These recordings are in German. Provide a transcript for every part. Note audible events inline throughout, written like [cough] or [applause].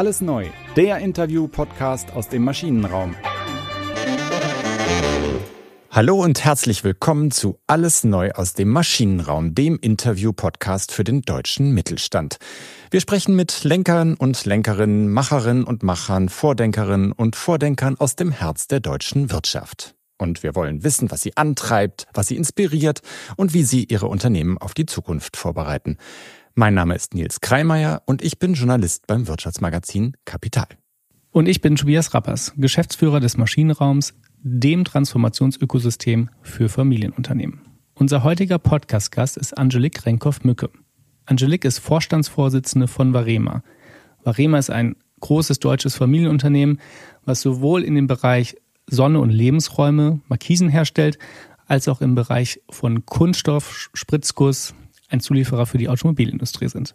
Alles neu, der Interview-Podcast aus dem Maschinenraum. Hallo und herzlich willkommen zu Alles neu aus dem Maschinenraum, dem Interview-Podcast für den deutschen Mittelstand. Wir sprechen mit Lenkern und Lenkerinnen, Macherinnen und Machern, Vordenkerinnen und Vordenkern aus dem Herz der deutschen Wirtschaft. Und wir wollen wissen, was sie antreibt, was sie inspiriert und wie sie ihre Unternehmen auf die Zukunft vorbereiten. Mein Name ist Nils Kreimeier und ich bin Journalist beim Wirtschaftsmagazin Kapital. Und ich bin Tobias Rappers, Geschäftsführer des Maschinenraums, dem Transformationsökosystem für Familienunternehmen. Unser heutiger Podcast-Gast ist Angelique Renkhoff-Mücke. Angelique ist Vorstandsvorsitzende von Varema. Varema ist ein großes deutsches Familienunternehmen, was sowohl in dem Bereich Sonne und Lebensräume Markisen herstellt, als auch im Bereich von Kunststoff, Spritzguss, ein Zulieferer für die Automobilindustrie sind.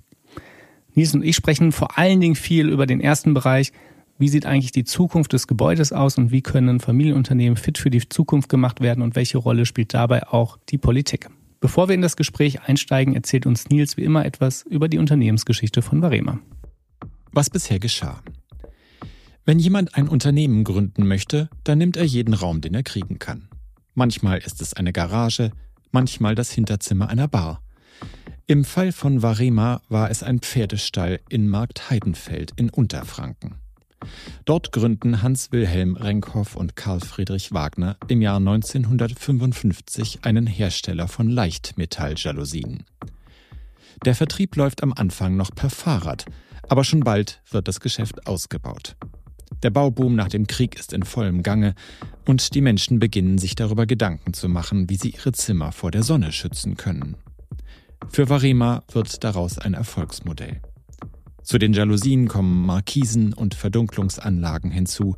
Nils und ich sprechen vor allen Dingen viel über den ersten Bereich. Wie sieht eigentlich die Zukunft des Gebäudes aus und wie können Familienunternehmen fit für die Zukunft gemacht werden und welche Rolle spielt dabei auch die Politik? Bevor wir in das Gespräch einsteigen, erzählt uns Nils wie immer etwas über die Unternehmensgeschichte von Varema. Was bisher geschah. Wenn jemand ein Unternehmen gründen möchte, dann nimmt er jeden Raum, den er kriegen kann. Manchmal ist es eine Garage, manchmal das Hinterzimmer einer Bar. Im Fall von Varema war es ein Pferdestall in Markt Heidenfeld in Unterfranken. Dort gründen Hans Wilhelm Renkhoff und Karl Friedrich Wagner im Jahr 1955 einen Hersteller von Leichtmetalljalousien. Der Vertrieb läuft am Anfang noch per Fahrrad, aber schon bald wird das Geschäft ausgebaut. Der Bauboom nach dem Krieg ist in vollem Gange und die Menschen beginnen sich darüber Gedanken zu machen, wie sie ihre Zimmer vor der Sonne schützen können. Für Varema wird daraus ein Erfolgsmodell. Zu den Jalousien kommen Markisen und Verdunklungsanlagen hinzu.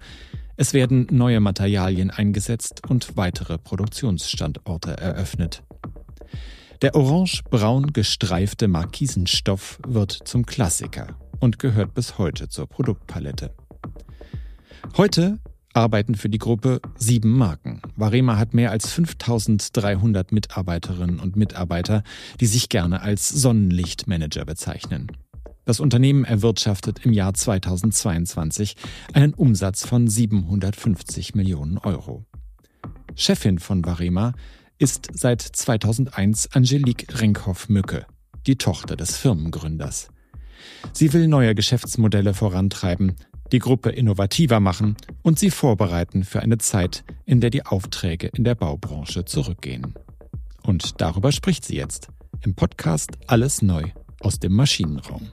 Es werden neue Materialien eingesetzt und weitere Produktionsstandorte eröffnet. Der orange-braun gestreifte Markisenstoff wird zum Klassiker und gehört bis heute zur Produktpalette. Heute arbeiten für die Gruppe sieben Marken. Varema hat mehr als 5300 Mitarbeiterinnen und Mitarbeiter, die sich gerne als Sonnenlichtmanager bezeichnen. Das Unternehmen erwirtschaftet im Jahr 2022 einen Umsatz von 750 Millionen Euro. Chefin von Varema ist seit 2001 Angelique Renkhoff-Mücke, die Tochter des Firmengründers. Sie will neue Geschäftsmodelle vorantreiben, die Gruppe innovativer machen und sie vorbereiten für eine Zeit, in der die Aufträge in der Baubranche zurückgehen. Und darüber spricht sie jetzt im Podcast Alles Neu aus dem Maschinenraum.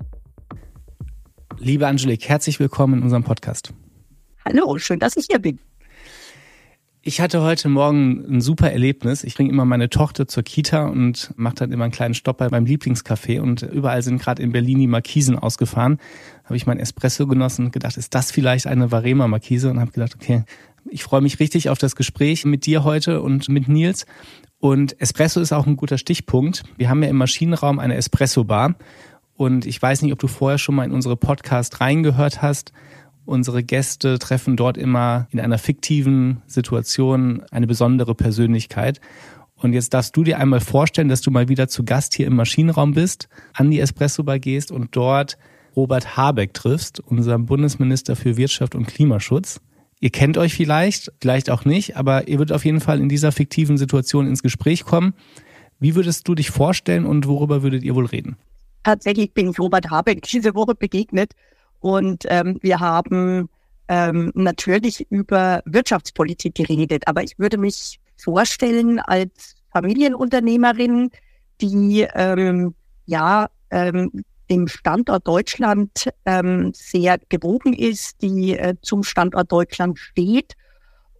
Liebe Angelique, herzlich willkommen in unserem Podcast. Hallo, schön, dass ich hier bin. Ich hatte heute Morgen ein super Erlebnis. Ich bringe immer meine Tochter zur Kita und mache dann immer einen kleinen Stopp bei meinem Lieblingscafé und überall sind gerade in Berlin die Markisen ausgefahren. Habe ich mein Espresso genossen und gedacht, ist das vielleicht eine Varema Markise? Und habe gedacht, okay, ich freue mich richtig auf das Gespräch mit dir heute und mit Nils. Und Espresso ist auch ein guter Stichpunkt. Wir haben ja im Maschinenraum eine Espresso-Bar. Und ich weiß nicht, ob du vorher schon mal in unsere Podcast reingehört hast. Unsere Gäste treffen dort immer in einer fiktiven Situation eine besondere Persönlichkeit. Und jetzt darfst du dir einmal vorstellen, dass du mal wieder zu Gast hier im Maschinenraum bist, an die Espresso Bar gehst und dort Robert Habeck triffst, unserem Bundesminister für Wirtschaft und Klimaschutz. Ihr kennt euch vielleicht, vielleicht auch nicht, aber ihr würdet auf jeden Fall in dieser fiktiven Situation ins Gespräch kommen. Wie würdest du dich vorstellen und worüber würdet ihr wohl reden? Tatsächlich bin ich Robert Habeck diese Woche begegnet und ähm, wir haben ähm, natürlich über Wirtschaftspolitik geredet, aber ich würde mich vorstellen als Familienunternehmerin, die ähm, ja ähm, dem Standort Deutschland ähm, sehr gewogen ist, die äh, zum Standort Deutschland steht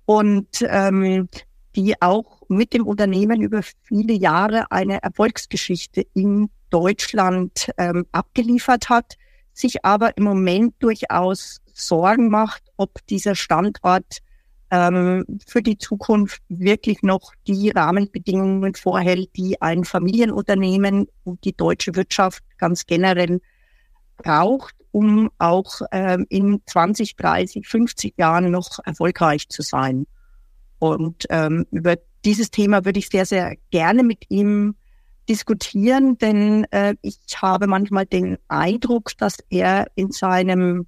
und ähm, die auch mit dem Unternehmen über viele Jahre eine Erfolgsgeschichte in Deutschland ähm, abgeliefert hat sich aber im Moment durchaus Sorgen macht, ob dieser Standort ähm, für die Zukunft wirklich noch die Rahmenbedingungen vorhält, die ein Familienunternehmen und die deutsche Wirtschaft ganz generell braucht, um auch ähm, in 20, 30, 50 Jahren noch erfolgreich zu sein. Und ähm, über dieses Thema würde ich sehr, sehr gerne mit ihm diskutieren, denn äh, ich habe manchmal den Eindruck, dass er in seinem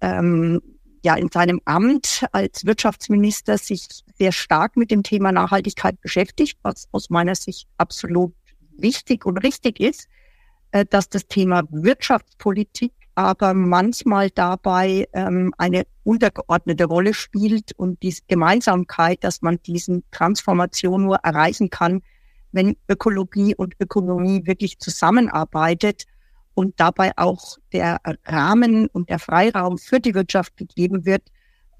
ähm, ja in seinem Amt als Wirtschaftsminister sich sehr stark mit dem Thema Nachhaltigkeit beschäftigt, was aus meiner Sicht absolut wichtig und richtig ist, äh, dass das Thema Wirtschaftspolitik aber manchmal dabei ähm, eine untergeordnete Rolle spielt und die Gemeinsamkeit, dass man diesen Transformation nur erreichen kann, wenn Ökologie und Ökonomie wirklich zusammenarbeitet und dabei auch der Rahmen und der Freiraum für die Wirtschaft gegeben wird.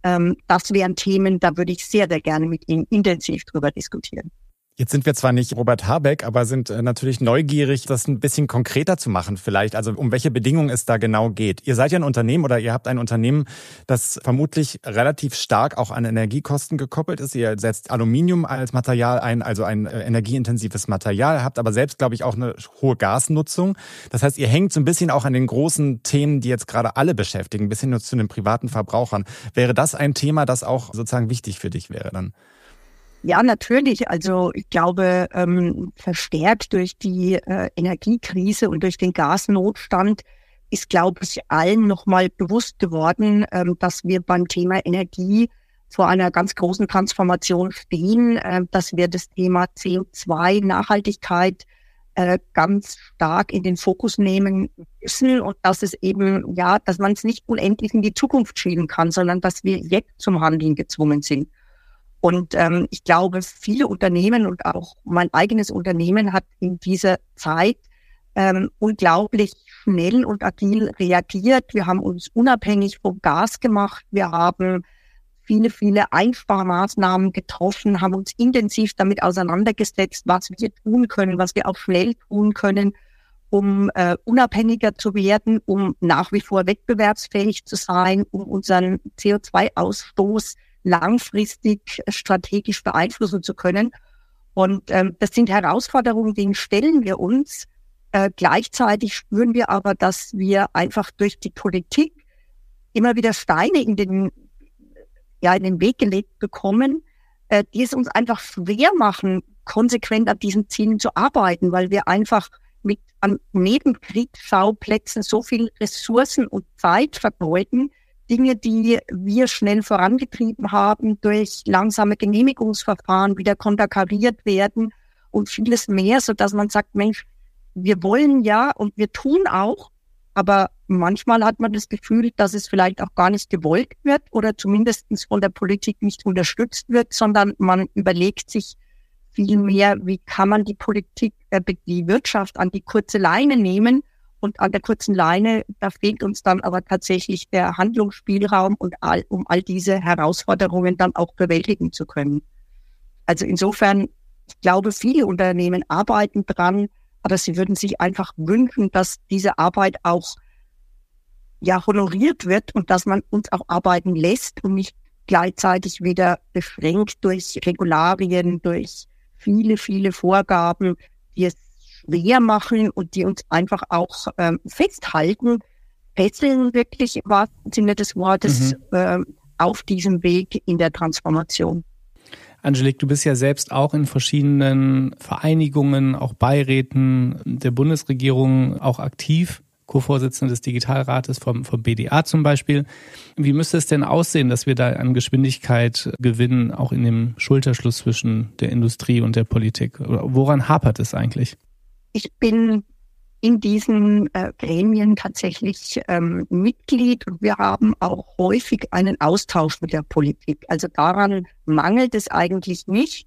Ähm, das wären Themen, da würde ich sehr, sehr gerne mit Ihnen intensiv drüber diskutieren. Jetzt sind wir zwar nicht Robert Habeck, aber sind äh, natürlich neugierig, das ein bisschen konkreter zu machen vielleicht, also um welche Bedingungen es da genau geht. Ihr seid ja ein Unternehmen oder ihr habt ein Unternehmen, das vermutlich relativ stark auch an Energiekosten gekoppelt ist. Ihr setzt Aluminium als Material ein, also ein äh, energieintensives Material, habt aber selbst, glaube ich, auch eine hohe Gasnutzung. Das heißt, ihr hängt so ein bisschen auch an den großen Themen, die jetzt gerade alle beschäftigen, bis hin zu den privaten Verbrauchern. Wäre das ein Thema, das auch sozusagen wichtig für dich wäre dann? Ja, natürlich. Also ich glaube, ähm, verstärkt durch die äh, Energiekrise und durch den Gasnotstand ist, glaube ich, allen nochmal bewusst geworden, ähm, dass wir beim Thema Energie vor einer ganz großen Transformation stehen, äh, dass wir das Thema CO2-Nachhaltigkeit äh, ganz stark in den Fokus nehmen müssen und dass es eben, ja, dass man es nicht unendlich in die Zukunft schieben kann, sondern dass wir jetzt zum Handeln gezwungen sind. Und ähm, ich glaube, viele Unternehmen und auch mein eigenes Unternehmen hat in dieser Zeit ähm, unglaublich schnell und agil reagiert. Wir haben uns unabhängig vom Gas gemacht. Wir haben viele, viele Einsparmaßnahmen getroffen, haben uns intensiv damit auseinandergesetzt, was wir tun können, was wir auch schnell tun können, um äh, unabhängiger zu werden, um nach wie vor wettbewerbsfähig zu sein, um unseren CO2-Ausstoß langfristig strategisch beeinflussen zu können. Und ähm, das sind Herausforderungen, denen stellen wir uns. Äh, gleichzeitig spüren wir aber, dass wir einfach durch die Politik immer wieder Steine in den, ja, in den Weg gelegt bekommen, äh, die es uns einfach schwer machen, konsequent an diesen Zielen zu arbeiten, weil wir einfach mit an Nebenkriegsschauplätzen so viel Ressourcen und Zeit vergeuden, Dinge, die wir schnell vorangetrieben haben, durch langsame Genehmigungsverfahren wieder konterkariert werden und vieles mehr, so dass man sagt, Mensch, wir wollen ja und wir tun auch, aber manchmal hat man das Gefühl, dass es vielleicht auch gar nicht gewollt wird oder zumindest von der Politik nicht unterstützt wird, sondern man überlegt sich viel mehr, wie kann man die Politik, äh, die Wirtschaft an die kurze Leine nehmen und an der kurzen Leine, da fehlt uns dann aber tatsächlich der Handlungsspielraum und all, um all diese Herausforderungen dann auch bewältigen zu können. Also insofern, ich glaube, viele Unternehmen arbeiten dran, aber sie würden sich einfach wünschen, dass diese Arbeit auch ja honoriert wird und dass man uns auch arbeiten lässt und nicht gleichzeitig wieder beschränkt durch Regularien, durch viele, viele Vorgaben, die es schwer machen und die uns einfach auch ähm, festhalten, fesseln wirklich im wahrsten Sinne des Wortes mhm. ähm, auf diesem Weg in der Transformation. Angelique, du bist ja selbst auch in verschiedenen Vereinigungen, auch Beiräten der Bundesregierung auch aktiv. Co-Vorsitzende des Digitalrates vom, vom BDA zum Beispiel. Wie müsste es denn aussehen, dass wir da an Geschwindigkeit gewinnen, auch in dem Schulterschluss zwischen der Industrie und der Politik? Woran hapert es eigentlich? Ich bin in diesen äh, Gremien tatsächlich ähm, Mitglied und wir haben auch häufig einen Austausch mit der Politik. Also daran mangelt es eigentlich nicht.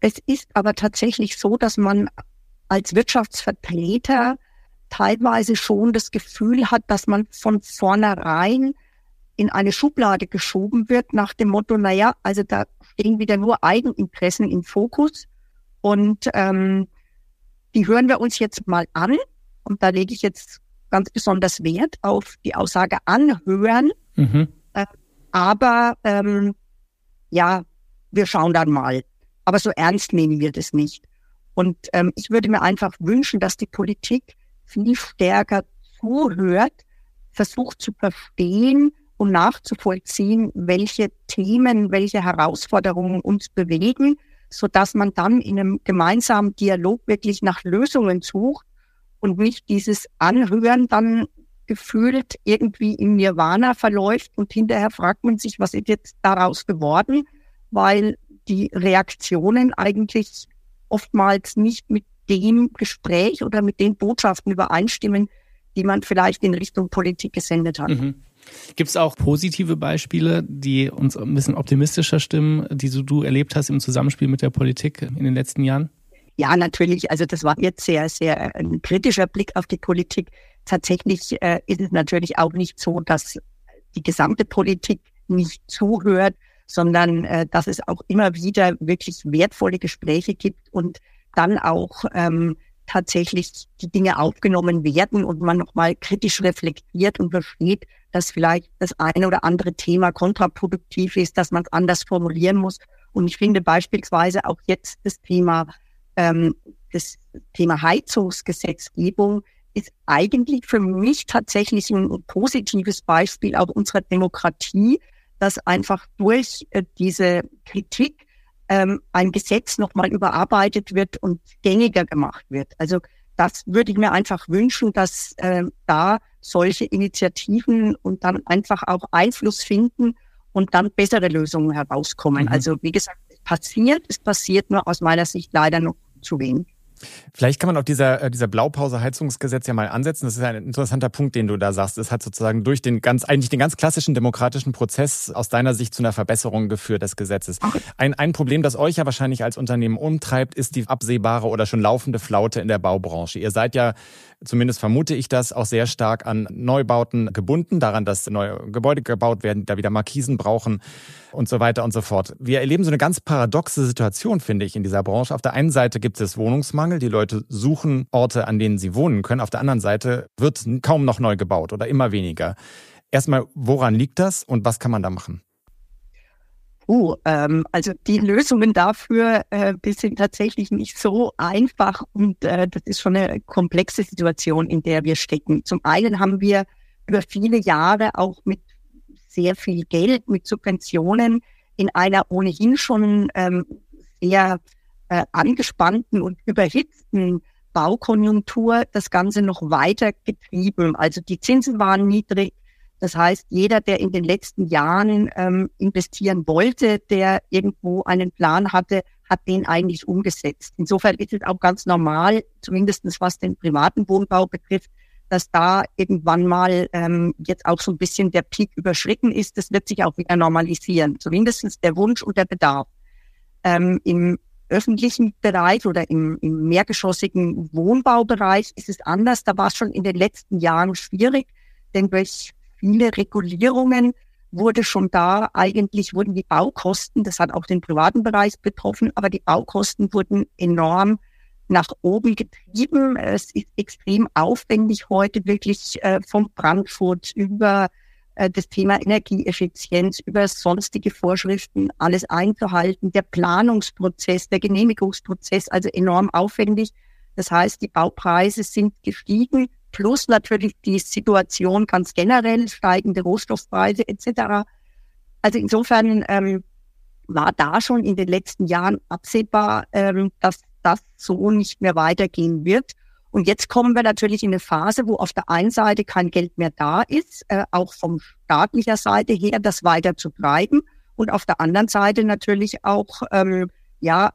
Es ist aber tatsächlich so, dass man als Wirtschaftsvertreter teilweise schon das Gefühl hat, dass man von vornherein in eine Schublade geschoben wird nach dem Motto, naja, also da stehen wieder nur Eigeninteressen im Fokus und ähm, die hören wir uns jetzt mal an. Und da lege ich jetzt ganz besonders Wert auf die Aussage anhören. Mhm. Äh, aber ähm, ja, wir schauen dann mal. Aber so ernst nehmen wir das nicht. Und ähm, ich würde mir einfach wünschen, dass die Politik viel stärker zuhört, versucht zu verstehen und nachzuvollziehen, welche Themen, welche Herausforderungen uns bewegen so dass man dann in einem gemeinsamen Dialog wirklich nach Lösungen sucht und nicht dieses Anhören dann gefühlt irgendwie im Nirvana verläuft und hinterher fragt man sich, was ist jetzt daraus geworden, weil die Reaktionen eigentlich oftmals nicht mit dem Gespräch oder mit den Botschaften übereinstimmen, die man vielleicht in Richtung Politik gesendet hat. Mhm. Gibt es auch positive Beispiele, die uns ein bisschen optimistischer stimmen, die du erlebt hast im Zusammenspiel mit der Politik in den letzten Jahren? Ja, natürlich. Also das war jetzt sehr, sehr ein kritischer Blick auf die Politik. Tatsächlich äh, ist es natürlich auch nicht so, dass die gesamte Politik nicht zuhört, sondern äh, dass es auch immer wieder wirklich wertvolle Gespräche gibt und dann auch ähm, tatsächlich die Dinge aufgenommen werden und man nochmal kritisch reflektiert und versteht, dass vielleicht das eine oder andere Thema kontraproduktiv ist, dass man es anders formulieren muss. Und ich finde beispielsweise auch jetzt das Thema, ähm, das Thema Heizungsgesetzgebung ist eigentlich für mich tatsächlich ein positives Beispiel auch unserer Demokratie, dass einfach durch äh, diese Kritik ähm, ein Gesetz nochmal überarbeitet wird und gängiger gemacht wird. Also das würde ich mir einfach wünschen, dass äh, da solche Initiativen und dann einfach auch Einfluss finden und dann bessere Lösungen herauskommen. Mhm. Also wie gesagt, es passiert, es passiert nur aus meiner Sicht leider noch zu wenig. Vielleicht kann man auch dieser, äh, dieser Blaupause-Heizungsgesetz ja mal ansetzen. Das ist ein interessanter Punkt, den du da sagst. Es hat sozusagen durch den ganz, eigentlich den ganz klassischen demokratischen Prozess aus deiner Sicht zu einer Verbesserung geführt des Gesetzes. Ein, ein Problem, das euch ja wahrscheinlich als Unternehmen umtreibt, ist die absehbare oder schon laufende Flaute in der Baubranche. Ihr seid ja zumindest vermute ich das, auch sehr stark an Neubauten gebunden, daran, dass neue Gebäude gebaut werden, da wieder Markisen brauchen und so weiter und so fort. Wir erleben so eine ganz paradoxe Situation, finde ich, in dieser Branche. Auf der einen Seite gibt es Wohnungsmangel, die Leute suchen Orte, an denen sie wohnen können. Auf der anderen Seite wird kaum noch neu gebaut oder immer weniger. Erstmal, woran liegt das und was kann man da machen? Uh, ähm, also die Lösungen dafür äh, sind tatsächlich nicht so einfach und äh, das ist schon eine komplexe Situation, in der wir stecken. Zum einen haben wir über viele Jahre auch mit sehr viel Geld, mit Subventionen in einer ohnehin schon ähm, sehr äh, angespannten und überhitzten Baukonjunktur das Ganze noch weiter getrieben. Also die Zinsen waren niedrig, das heißt, jeder, der in den letzten Jahren ähm, investieren wollte, der irgendwo einen Plan hatte, hat den eigentlich umgesetzt. Insofern ist es auch ganz normal, zumindestens was den privaten Wohnbau betrifft, dass da irgendwann mal ähm, jetzt auch so ein bisschen der Peak überschritten ist. Das wird sich auch wieder normalisieren. Zumindestens der Wunsch und der Bedarf. Ähm, Im öffentlichen Bereich oder im, im mehrgeschossigen Wohnbaubereich ist es anders. Da war es schon in den letzten Jahren schwierig, denn durch viele Regulierungen wurde schon da eigentlich wurden die Baukosten, das hat auch den privaten Bereich betroffen, aber die Baukosten wurden enorm nach oben getrieben. Es ist extrem aufwendig heute wirklich äh, vom Brandschutz über äh, das Thema Energieeffizienz, über sonstige Vorschriften alles einzuhalten. Der Planungsprozess, der Genehmigungsprozess, also enorm aufwendig. Das heißt, die Baupreise sind gestiegen plus natürlich die Situation ganz generell, steigende Rohstoffpreise etc. Also insofern ähm, war da schon in den letzten Jahren absehbar, ähm, dass das so nicht mehr weitergehen wird. Und jetzt kommen wir natürlich in eine Phase, wo auf der einen Seite kein Geld mehr da ist, äh, auch vom staatlicher Seite her, das weiter zu treiben. Und auf der anderen Seite natürlich auch, ähm, ja,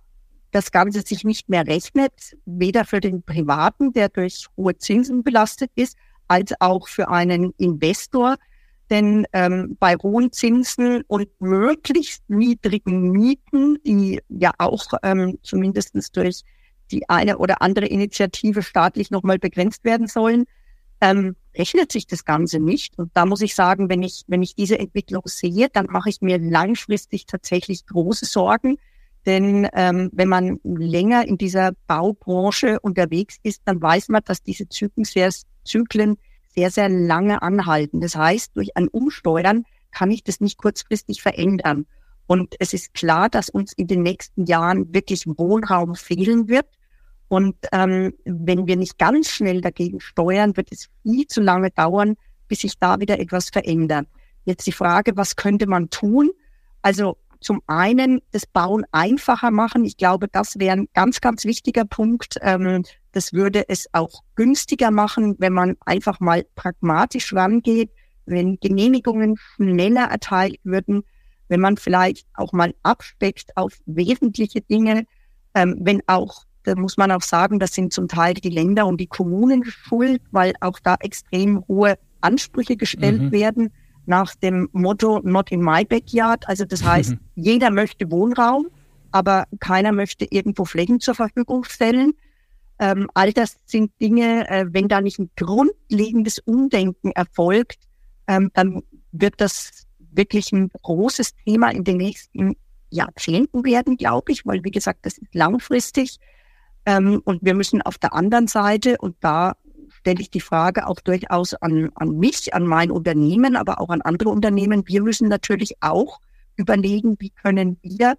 das Ganze sich nicht mehr rechnet, weder für den Privaten, der durch hohe Zinsen belastet ist, als auch für einen Investor. Denn ähm, bei hohen Zinsen und möglichst niedrigen Mieten, die ja auch ähm, zumindest durch die eine oder andere Initiative staatlich nochmal begrenzt werden sollen, ähm, rechnet sich das Ganze nicht. Und da muss ich sagen, wenn ich, wenn ich diese Entwicklung sehe, dann mache ich mir langfristig tatsächlich große Sorgen, denn ähm, wenn man länger in dieser Baubranche unterwegs ist, dann weiß man, dass diese Zyklen sehr, Zyklen sehr, sehr lange anhalten. Das heißt, durch ein Umsteuern kann ich das nicht kurzfristig verändern. Und es ist klar, dass uns in den nächsten Jahren wirklich Wohnraum fehlen wird. Und ähm, wenn wir nicht ganz schnell dagegen steuern, wird es viel zu lange dauern, bis sich da wieder etwas verändert. Jetzt die Frage, was könnte man tun? Also zum einen das Bauen einfacher machen. Ich glaube, das wäre ein ganz, ganz wichtiger Punkt. Ähm, das würde es auch günstiger machen, wenn man einfach mal pragmatisch rangeht, wenn Genehmigungen schneller erteilt würden, wenn man vielleicht auch mal abspeckt auf wesentliche Dinge, ähm, wenn auch, da muss man auch sagen, das sind zum Teil die Länder und die Kommunen schuld, weil auch da extrem hohe Ansprüche gestellt mhm. werden nach dem Motto Not in my backyard. Also das heißt, mhm. [laughs] jeder möchte Wohnraum, aber keiner möchte irgendwo Flächen zur Verfügung stellen. Ähm, all das sind Dinge, äh, wenn da nicht ein grundlegendes Umdenken erfolgt, ähm, dann wird das wirklich ein großes Thema in den nächsten Jahrzehnten werden, glaube ich, weil wie gesagt, das ist langfristig. Ähm, und wir müssen auf der anderen Seite, und da stelle ich die Frage auch durchaus an, an mich, an mein Unternehmen, aber auch an andere Unternehmen, wir müssen natürlich auch überlegen, wie können wir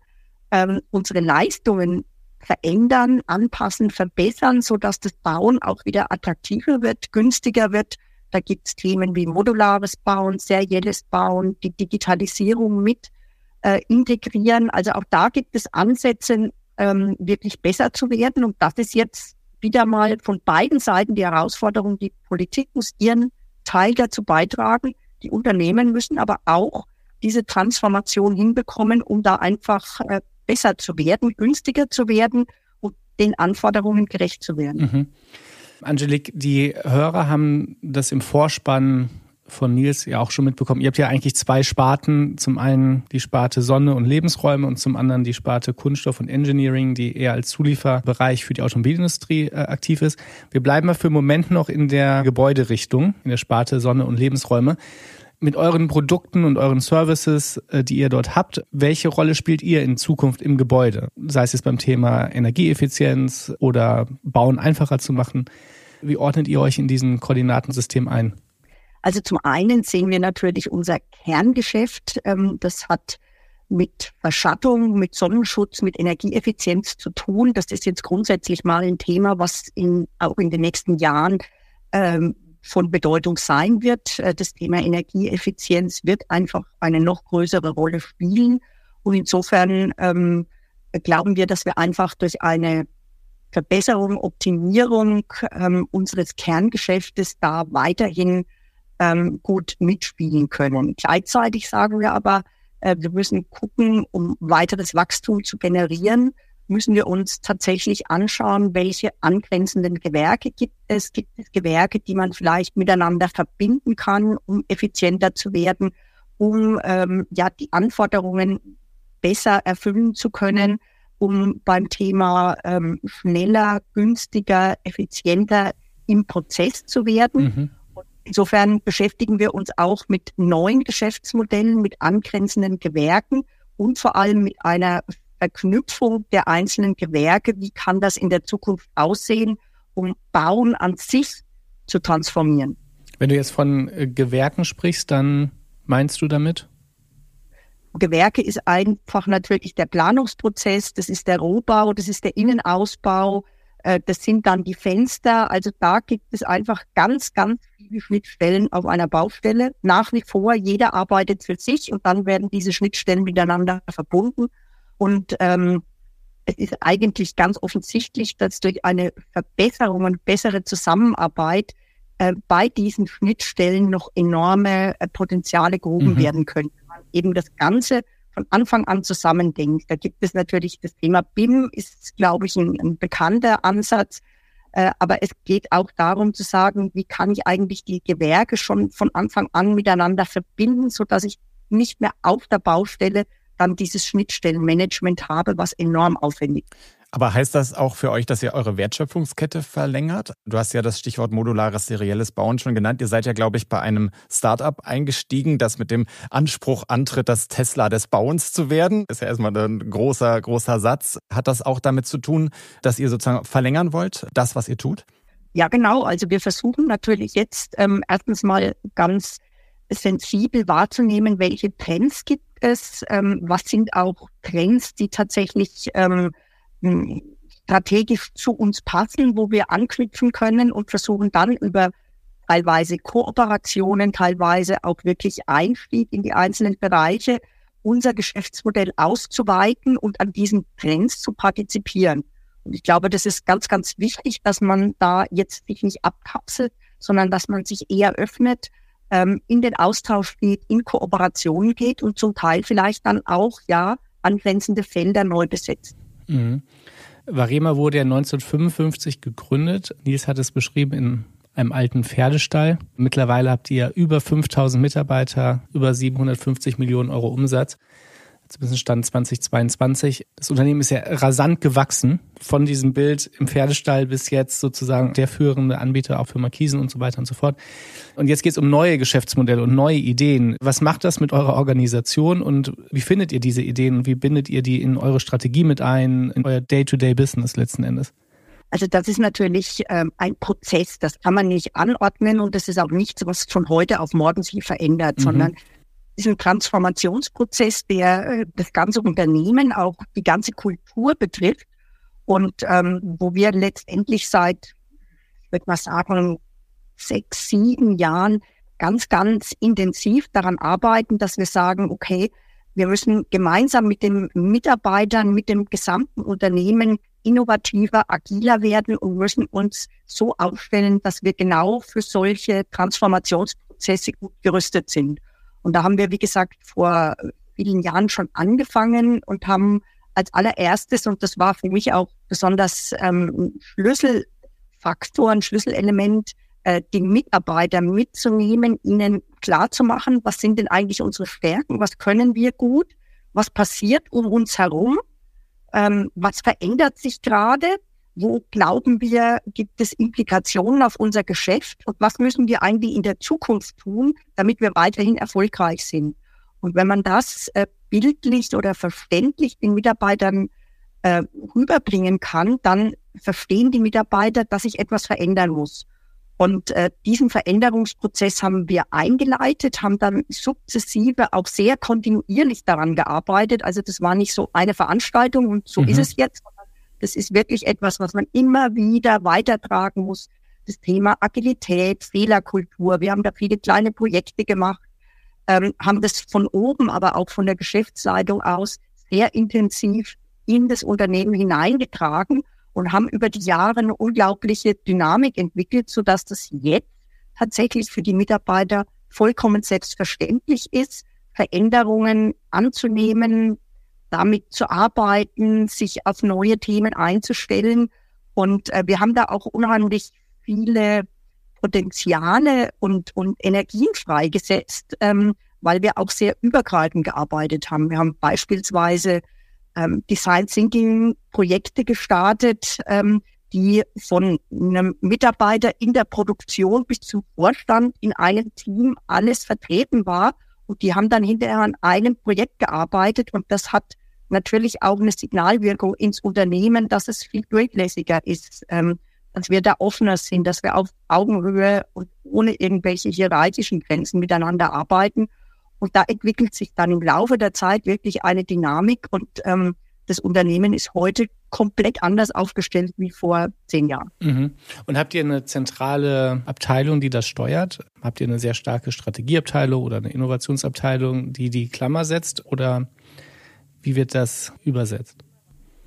ähm, unsere Leistungen verändern, anpassen, verbessern, so dass das Bauen auch wieder attraktiver wird, günstiger wird. Da gibt es Themen wie modulares Bauen, serielles Bauen, die Digitalisierung mit äh, integrieren. Also auch da gibt es Ansätze, ähm, wirklich besser zu werden. Und das ist jetzt wieder mal von beiden Seiten die Herausforderung. Die Politik muss ihren Teil dazu beitragen. Die Unternehmen müssen aber auch diese Transformation hinbekommen, um da einfach äh, besser zu werden, günstiger zu werden und den Anforderungen gerecht zu werden. Mhm. Angelique, die Hörer haben das im Vorspann von Nils ja auch schon mitbekommen. Ihr habt ja eigentlich zwei Sparten. Zum einen die Sparte Sonne und Lebensräume und zum anderen die Sparte Kunststoff und Engineering, die eher als Zulieferbereich für die Automobilindustrie äh, aktiv ist. Wir bleiben mal für einen Moment noch in der Gebäuderichtung, in der Sparte Sonne und Lebensräume mit euren Produkten und euren Services, äh, die ihr dort habt, welche Rolle spielt ihr in Zukunft im Gebäude? Sei es jetzt beim Thema Energieeffizienz oder Bauen einfacher zu machen. Wie ordnet ihr euch in diesem Koordinatensystem ein? Also zum einen sehen wir natürlich unser Kerngeschäft. Ähm, das hat mit Verschattung, mit Sonnenschutz, mit Energieeffizienz zu tun. Das ist jetzt grundsätzlich mal ein Thema, was in, auch in den nächsten Jahren ähm, von Bedeutung sein wird. Äh, das Thema Energieeffizienz wird einfach eine noch größere Rolle spielen. Und insofern ähm, glauben wir, dass wir einfach durch eine Verbesserung, Optimierung ähm, unseres Kerngeschäftes da weiterhin ähm, gut mitspielen können. Gleichzeitig sagen wir aber, äh, wir müssen gucken, um weiteres Wachstum zu generieren, müssen wir uns tatsächlich anschauen, welche angrenzenden Gewerke gibt es. Gibt es Gewerke, die man vielleicht miteinander verbinden kann, um effizienter zu werden, um ähm, ja die Anforderungen besser erfüllen zu können, um beim Thema ähm, schneller, günstiger, effizienter im Prozess zu werden. Mhm. Insofern beschäftigen wir uns auch mit neuen Geschäftsmodellen, mit angrenzenden Gewerken und vor allem mit einer Verknüpfung der einzelnen Gewerke, wie kann das in der Zukunft aussehen, um Bauen an sich zu transformieren. Wenn du jetzt von äh, Gewerken sprichst, dann meinst du damit? Gewerke ist einfach natürlich der Planungsprozess, das ist der Rohbau, das ist der Innenausbau, das sind dann die Fenster. Also da gibt es einfach ganz, ganz viele Schnittstellen auf einer Baustelle. Nach wie vor, jeder arbeitet für sich und dann werden diese Schnittstellen miteinander verbunden. Und ähm, es ist eigentlich ganz offensichtlich, dass durch eine Verbesserung und bessere Zusammenarbeit äh, bei diesen Schnittstellen noch enorme äh, Potenziale gehoben mhm. werden können. Man eben das Ganze von Anfang an zusammendenkt. Da gibt es natürlich das Thema BIM, ist, glaube ich, ein, ein bekannter Ansatz. Äh, aber es geht auch darum zu sagen, wie kann ich eigentlich die Gewerke schon von Anfang an miteinander verbinden, so dass ich nicht mehr auf der Baustelle dann dieses Schnittstellenmanagement habe, was enorm aufwendig ist. Aber heißt das auch für euch, dass ihr eure Wertschöpfungskette verlängert? Du hast ja das Stichwort modulares serielles Bauen schon genannt. Ihr seid ja, glaube ich, bei einem Startup eingestiegen, das mit dem Anspruch antritt, das Tesla des Bauens zu werden. Ist ja erstmal ein großer, großer Satz. Hat das auch damit zu tun, dass ihr sozusagen verlängern wollt, das, was ihr tut? Ja, genau. Also wir versuchen natürlich jetzt ähm, erstens mal ganz sensibel wahrzunehmen, welche Trends gibt es, ähm, was sind auch Trends, die tatsächlich ähm, strategisch zu uns passen, wo wir anknüpfen können und versuchen dann über teilweise Kooperationen, teilweise auch wirklich Einstieg in die einzelnen Bereiche unser Geschäftsmodell auszuweiten und an diesen Trends zu partizipieren. Und ich glaube, das ist ganz, ganz wichtig, dass man da jetzt sich nicht abkapselt, sondern dass man sich eher öffnet, ähm, in den Austausch geht, in Kooperation geht und zum Teil vielleicht dann auch ja angrenzende Felder neu besetzt. Mhm. Varema wurde ja 1955 gegründet. Nils hat es beschrieben in einem alten Pferdestall. Mittlerweile habt ihr über 5000 Mitarbeiter, über 750 Millionen Euro Umsatz zumindest Stand 2022. Das Unternehmen ist ja rasant gewachsen von diesem Bild im Pferdestall bis jetzt sozusagen der führende Anbieter auch für Markisen und so weiter und so fort. Und jetzt geht es um neue Geschäftsmodelle und neue Ideen. Was macht das mit eurer Organisation und wie findet ihr diese Ideen und wie bindet ihr die in eure Strategie mit ein, in euer Day-to-Day-Business letzten Endes? Also das ist natürlich ähm, ein Prozess, das kann man nicht anordnen und das ist auch nichts, was von heute auf morgen sich verändert, mhm. sondern ein Transformationsprozess, der äh, das ganze Unternehmen, auch die ganze Kultur betrifft und ähm, wo wir letztendlich seit, ich würde mal sagen, sechs, sieben Jahren ganz, ganz intensiv daran arbeiten, dass wir sagen, okay, wir müssen gemeinsam mit den Mitarbeitern, mit dem gesamten Unternehmen innovativer, agiler werden und müssen uns so aufstellen, dass wir genau für solche Transformationsprozesse gut gerüstet sind. Und da haben wir, wie gesagt, vor vielen Jahren schon angefangen und haben als allererstes, und das war für mich auch besonders ähm, Schlüsselfaktor, ein Schlüsselelement, äh, die Mitarbeiter mitzunehmen, ihnen klarzumachen, was sind denn eigentlich unsere Stärken, was können wir gut, was passiert um uns herum, ähm, was verändert sich gerade wo glauben wir, gibt es Implikationen auf unser Geschäft und was müssen wir eigentlich in der Zukunft tun, damit wir weiterhin erfolgreich sind. Und wenn man das äh, bildlich oder verständlich den Mitarbeitern äh, rüberbringen kann, dann verstehen die Mitarbeiter, dass sich etwas verändern muss. Und äh, diesen Veränderungsprozess haben wir eingeleitet, haben dann sukzessive auch sehr kontinuierlich daran gearbeitet. Also das war nicht so eine Veranstaltung und so mhm. ist es jetzt, das ist wirklich etwas, was man immer wieder weitertragen muss. Das Thema Agilität, Fehlerkultur. Wir haben da viele kleine Projekte gemacht, ähm, haben das von oben, aber auch von der Geschäftsleitung aus sehr intensiv in das Unternehmen hineingetragen und haben über die Jahre eine unglaubliche Dynamik entwickelt, sodass das jetzt tatsächlich für die Mitarbeiter vollkommen selbstverständlich ist, Veränderungen anzunehmen, damit zu arbeiten, sich auf neue Themen einzustellen. Und äh, wir haben da auch unheimlich viele Potenziale und, und Energien freigesetzt, ähm, weil wir auch sehr übergreifend gearbeitet haben. Wir haben beispielsweise ähm, Design Thinking Projekte gestartet, ähm, die von einem Mitarbeiter in der Produktion bis zum Vorstand in einem Team alles vertreten war und die haben dann hinterher an einem Projekt gearbeitet und das hat natürlich auch eine Signalwirkung ins Unternehmen, dass es viel durchlässiger ist, ähm, dass wir da offener sind, dass wir auf Augenhöhe und ohne irgendwelche hierarchischen Grenzen miteinander arbeiten. Und da entwickelt sich dann im Laufe der Zeit wirklich eine Dynamik und ähm, das Unternehmen ist heute komplett anders aufgestellt wie vor zehn Jahren. Mhm. Und habt ihr eine zentrale Abteilung, die das steuert? Habt ihr eine sehr starke Strategieabteilung oder eine Innovationsabteilung, die die Klammer setzt? Oder wie wird das übersetzt?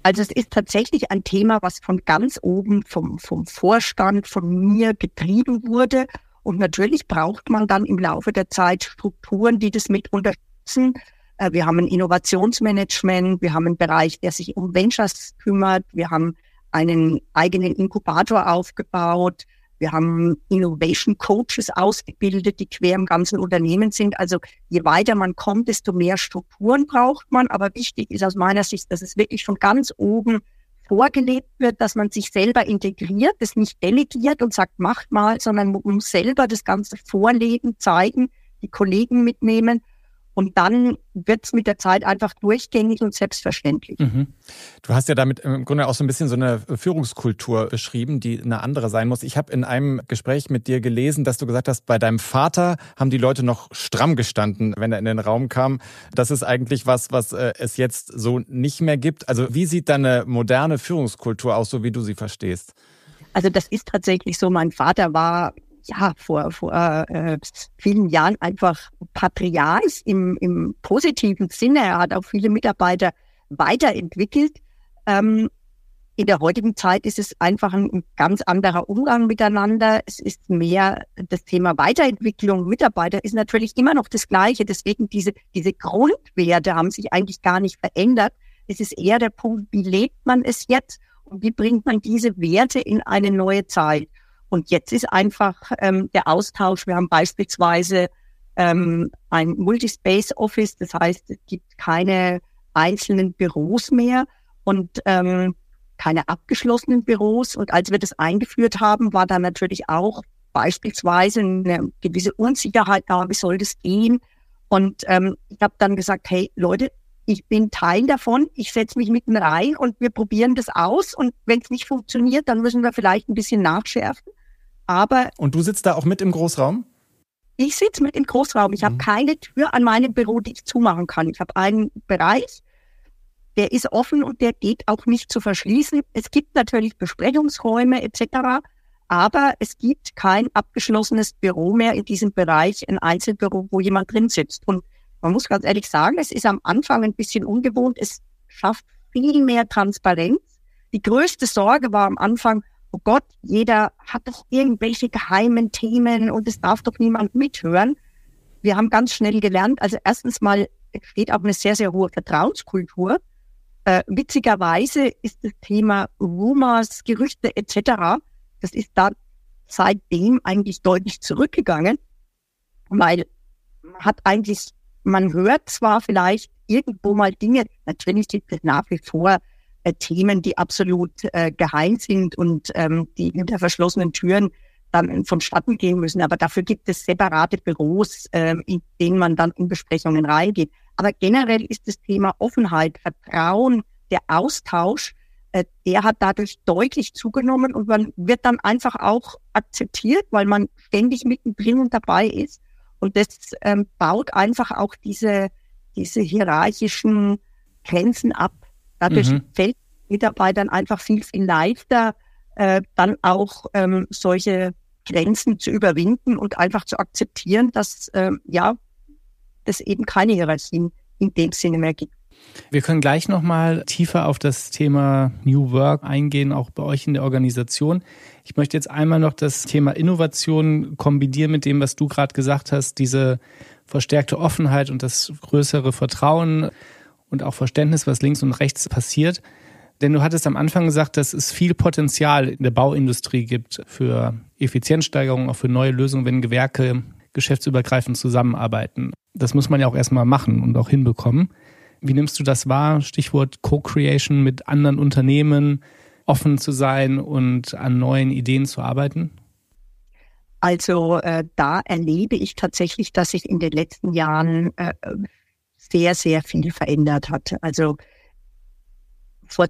Also es ist tatsächlich ein Thema, was von ganz oben vom, vom Vorstand, von mir getrieben wurde. Und natürlich braucht man dann im Laufe der Zeit Strukturen, die das mit unterstützen. Äh, wir haben ein Innovationsmanagement, wir haben einen Bereich, der sich um Ventures kümmert, wir haben einen eigenen Inkubator aufgebaut, wir haben Innovation Coaches ausgebildet, die quer im ganzen Unternehmen sind. Also je weiter man kommt, desto mehr Strukturen braucht man. Aber wichtig ist aus meiner Sicht, dass es wirklich von ganz oben vorgelebt wird, dass man sich selber integriert, das nicht delegiert und sagt, macht mal, sondern man muss selber das Ganze vorleben, zeigen, die Kollegen mitnehmen und dann wird es mit der Zeit einfach durchgängig und selbstverständlich. Mhm. Du hast ja damit im Grunde auch so ein bisschen so eine Führungskultur beschrieben, die eine andere sein muss. Ich habe in einem Gespräch mit dir gelesen, dass du gesagt hast, bei deinem Vater haben die Leute noch stramm gestanden, wenn er in den Raum kam. Das ist eigentlich was, was äh, es jetzt so nicht mehr gibt. Also wie sieht deine moderne Führungskultur aus, so wie du sie verstehst? Also das ist tatsächlich so. Mein Vater war ja vor, vor äh, vielen Jahren einfach Patriarch im, im positiven Sinne. Er hat auch viele Mitarbeiter weiterentwickelt. Ähm, in der heutigen Zeit ist es einfach ein ganz anderer Umgang miteinander. Es ist mehr das Thema Weiterentwicklung. Mitarbeiter ist natürlich immer noch das Gleiche. Deswegen diese, diese Grundwerte haben sich eigentlich gar nicht verändert. Es ist eher der Punkt, wie lebt man es jetzt und wie bringt man diese Werte in eine neue Zeit? Und jetzt ist einfach ähm, der Austausch. Wir haben beispielsweise ähm, ein Multispace Office, das heißt, es gibt keine einzelnen Büros mehr und ähm, keine abgeschlossenen Büros. Und als wir das eingeführt haben, war da natürlich auch beispielsweise eine gewisse Unsicherheit da, wie soll das gehen? Und ähm, ich habe dann gesagt, hey Leute, ich bin Teil davon, ich setze mich mitten rein und wir probieren das aus. Und wenn es nicht funktioniert, dann müssen wir vielleicht ein bisschen nachschärfen. Aber und du sitzt da auch mit im Großraum? Ich sitze mit im Großraum. Ich mhm. habe keine Tür an meinem Büro, die ich zumachen kann. Ich habe einen Bereich, der ist offen und der geht auch nicht zu verschließen. Es gibt natürlich Besprechungsräume etc., aber es gibt kein abgeschlossenes Büro mehr in diesem Bereich, ein Einzelbüro, wo jemand drin sitzt. Und man muss ganz ehrlich sagen, es ist am Anfang ein bisschen ungewohnt. Es schafft viel mehr Transparenz. Die größte Sorge war am Anfang, oh Gott, jeder hat doch irgendwelche geheimen Themen und es darf doch niemand mithören. Wir haben ganz schnell gelernt, also erstens mal steht auch eine sehr, sehr hohe Vertrauenskultur. Äh, witzigerweise ist das Thema Rumors, Gerüchte etc., das ist da seitdem eigentlich deutlich zurückgegangen, weil man hat eigentlich, man hört zwar vielleicht irgendwo mal Dinge, natürlich gibt es nach wie vor äh, Themen, die absolut äh, geheim sind und ähm, die hinter verschlossenen Türen dann vonstatten gehen müssen. Aber dafür gibt es separate Büros, äh, in denen man dann in Besprechungen reingeht. Aber generell ist das Thema Offenheit, Vertrauen, der Austausch, äh, der hat dadurch deutlich zugenommen und man wird dann einfach auch akzeptiert, weil man ständig mittendrin und dabei ist. Und das ähm, baut einfach auch diese, diese hierarchischen Grenzen ab. Dadurch mhm. fällt Mitarbeitern einfach viel, viel leichter, äh, dann auch ähm, solche Grenzen zu überwinden und einfach zu akzeptieren, dass äh, ja, es eben keine Hierarchien in dem Sinne mehr gibt. Wir können gleich nochmal tiefer auf das Thema New Work eingehen, auch bei euch in der Organisation. Ich möchte jetzt einmal noch das Thema Innovation kombinieren mit dem, was du gerade gesagt hast, diese verstärkte Offenheit und das größere Vertrauen und auch Verständnis, was links und rechts passiert. Denn du hattest am Anfang gesagt, dass es viel Potenzial in der Bauindustrie gibt für Effizienzsteigerung, auch für neue Lösungen, wenn Gewerke geschäftsübergreifend zusammenarbeiten. Das muss man ja auch erstmal machen und auch hinbekommen. Wie nimmst du das wahr? Stichwort Co-Creation mit anderen Unternehmen, offen zu sein und an neuen Ideen zu arbeiten? Also äh, da erlebe ich tatsächlich, dass sich in den letzten Jahren äh, sehr, sehr viel verändert hat. Also vor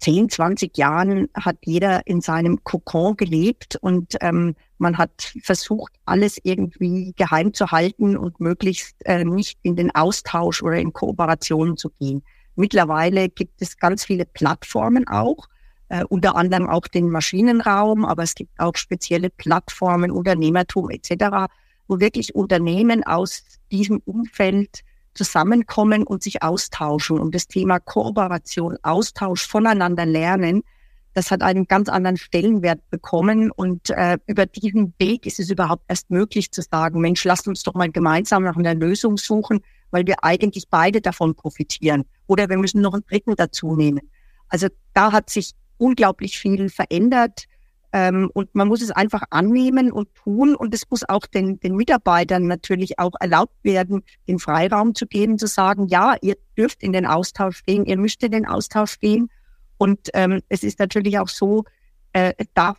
10, 20 Jahren hat jeder in seinem Kokon gelebt und ähm, man hat versucht, alles irgendwie geheim zu halten und möglichst äh, nicht in den Austausch oder in Kooperationen zu gehen. Mittlerweile gibt es ganz viele Plattformen auch, äh, unter anderem auch den Maschinenraum, aber es gibt auch spezielle Plattformen, Unternehmertum etc., wo wirklich Unternehmen aus diesem Umfeld zusammenkommen und sich austauschen. Und das Thema Kooperation, Austausch, voneinander lernen, das hat einen ganz anderen Stellenwert bekommen. Und äh, über diesen Weg ist es überhaupt erst möglich zu sagen, Mensch, lasst uns doch mal gemeinsam nach einer Lösung suchen, weil wir eigentlich beide davon profitieren. Oder wir müssen noch einen dritten dazu nehmen. Also da hat sich unglaublich viel verändert. Ähm, und man muss es einfach annehmen und tun. Und es muss auch den, den Mitarbeitern natürlich auch erlaubt werden, den Freiraum zu geben, zu sagen, ja, ihr dürft in den Austausch gehen, ihr müsst in den Austausch gehen. Und ähm, es ist natürlich auch so, äh, es darf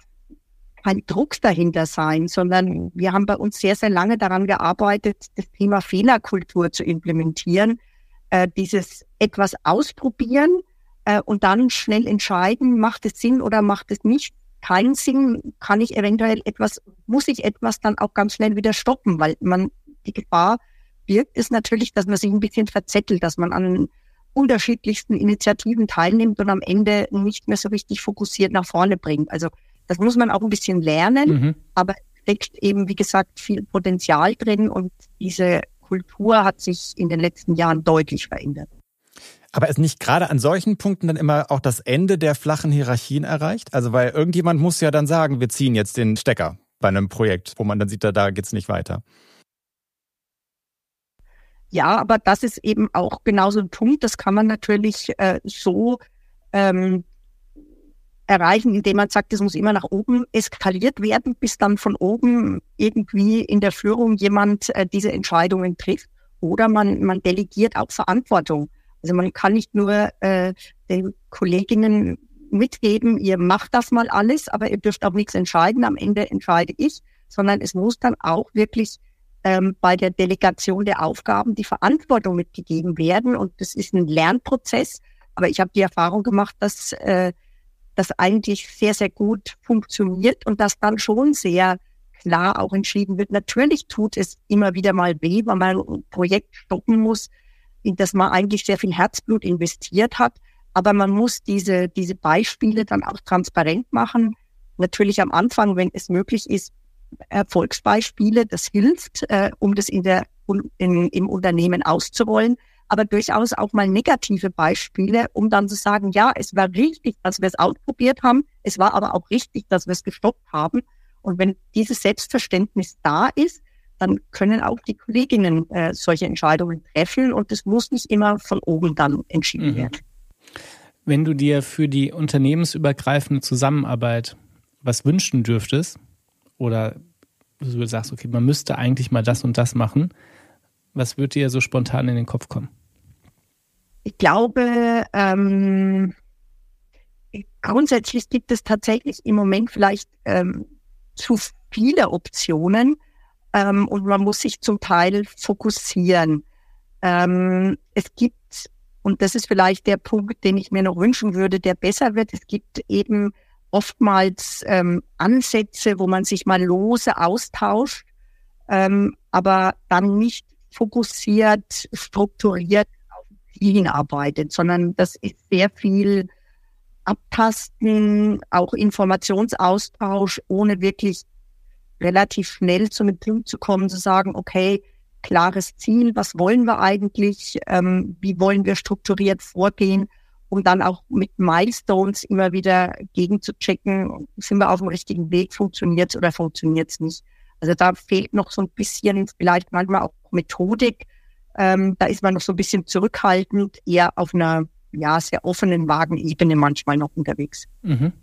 kein Druck dahinter sein, sondern wir haben bei uns sehr, sehr lange daran gearbeitet, das Thema Fehlerkultur zu implementieren, äh, dieses etwas ausprobieren äh, und dann schnell entscheiden, macht es Sinn oder macht es nicht keinen Sinn, kann ich eventuell etwas, muss ich etwas dann auch ganz schnell wieder stoppen, weil man die Gefahr birgt, ist natürlich, dass man sich ein bisschen verzettelt, dass man an unterschiedlichsten Initiativen teilnimmt und am Ende nicht mehr so richtig fokussiert nach vorne bringt. Also das muss man auch ein bisschen lernen, mhm. aber steckt eben, wie gesagt, viel Potenzial drin und diese Kultur hat sich in den letzten Jahren deutlich verändert. Aber ist nicht gerade an solchen Punkten dann immer auch das Ende der flachen Hierarchien erreicht? Also weil irgendjemand muss ja dann sagen, wir ziehen jetzt den Stecker bei einem Projekt, wo man dann sieht, da, da geht's nicht weiter. Ja, aber das ist eben auch genauso ein Punkt. Das kann man natürlich äh, so ähm, erreichen, indem man sagt, es muss immer nach oben eskaliert werden, bis dann von oben irgendwie in der Führung jemand äh, diese Entscheidungen trifft. Oder man, man delegiert auch Verantwortung. Also man kann nicht nur äh, den Kolleginnen mitgeben, ihr macht das mal alles, aber ihr dürft auch nichts entscheiden. Am Ende entscheide ich, sondern es muss dann auch wirklich ähm, bei der Delegation der Aufgaben die Verantwortung mitgegeben werden. Und das ist ein Lernprozess. Aber ich habe die Erfahrung gemacht, dass äh, das eigentlich sehr, sehr gut funktioniert und dass dann schon sehr klar auch entschieden wird. Natürlich tut es immer wieder mal weh, weil man ein Projekt stoppen muss, in das man eigentlich sehr viel Herzblut investiert hat. Aber man muss diese, diese Beispiele dann auch transparent machen. Natürlich am Anfang, wenn es möglich ist, Erfolgsbeispiele, das hilft, äh, um das in der, in, im Unternehmen auszurollen aber durchaus auch mal negative Beispiele, um dann zu sagen, ja, es war richtig, dass wir es ausprobiert haben, es war aber auch richtig, dass wir es gestoppt haben. Und wenn dieses Selbstverständnis da ist, dann können auch die Kolleginnen äh, solche Entscheidungen treffen und es muss nicht immer von oben dann entschieden mhm. werden. Wenn du dir für die unternehmensübergreifende Zusammenarbeit was wünschen dürftest oder du sagst, okay, man müsste eigentlich mal das und das machen, was würde dir so spontan in den Kopf kommen? Ich glaube, ähm, grundsätzlich gibt es tatsächlich im Moment vielleicht ähm, zu viele Optionen ähm, und man muss sich zum Teil fokussieren. Ähm, es gibt, und das ist vielleicht der Punkt, den ich mir noch wünschen würde, der besser wird, es gibt eben oftmals ähm, Ansätze, wo man sich mal lose austauscht, ähm, aber dann nicht fokussiert, strukturiert auf Zielen arbeitet, sondern das ist sehr viel Abtasten, auch Informationsaustausch, ohne wirklich relativ schnell zu einem Punkt zu kommen, zu sagen, okay, klares Ziel, was wollen wir eigentlich, ähm, wie wollen wir strukturiert vorgehen, um dann auch mit Milestones immer wieder gegenzuchecken, sind wir auf dem richtigen Weg, funktioniert es oder funktioniert es nicht. Also da fehlt noch so ein bisschen vielleicht manchmal auch Methodik. Ähm, da ist man noch so ein bisschen zurückhaltend, eher auf einer ja sehr offenen, vagen Ebene manchmal noch unterwegs. Mhm.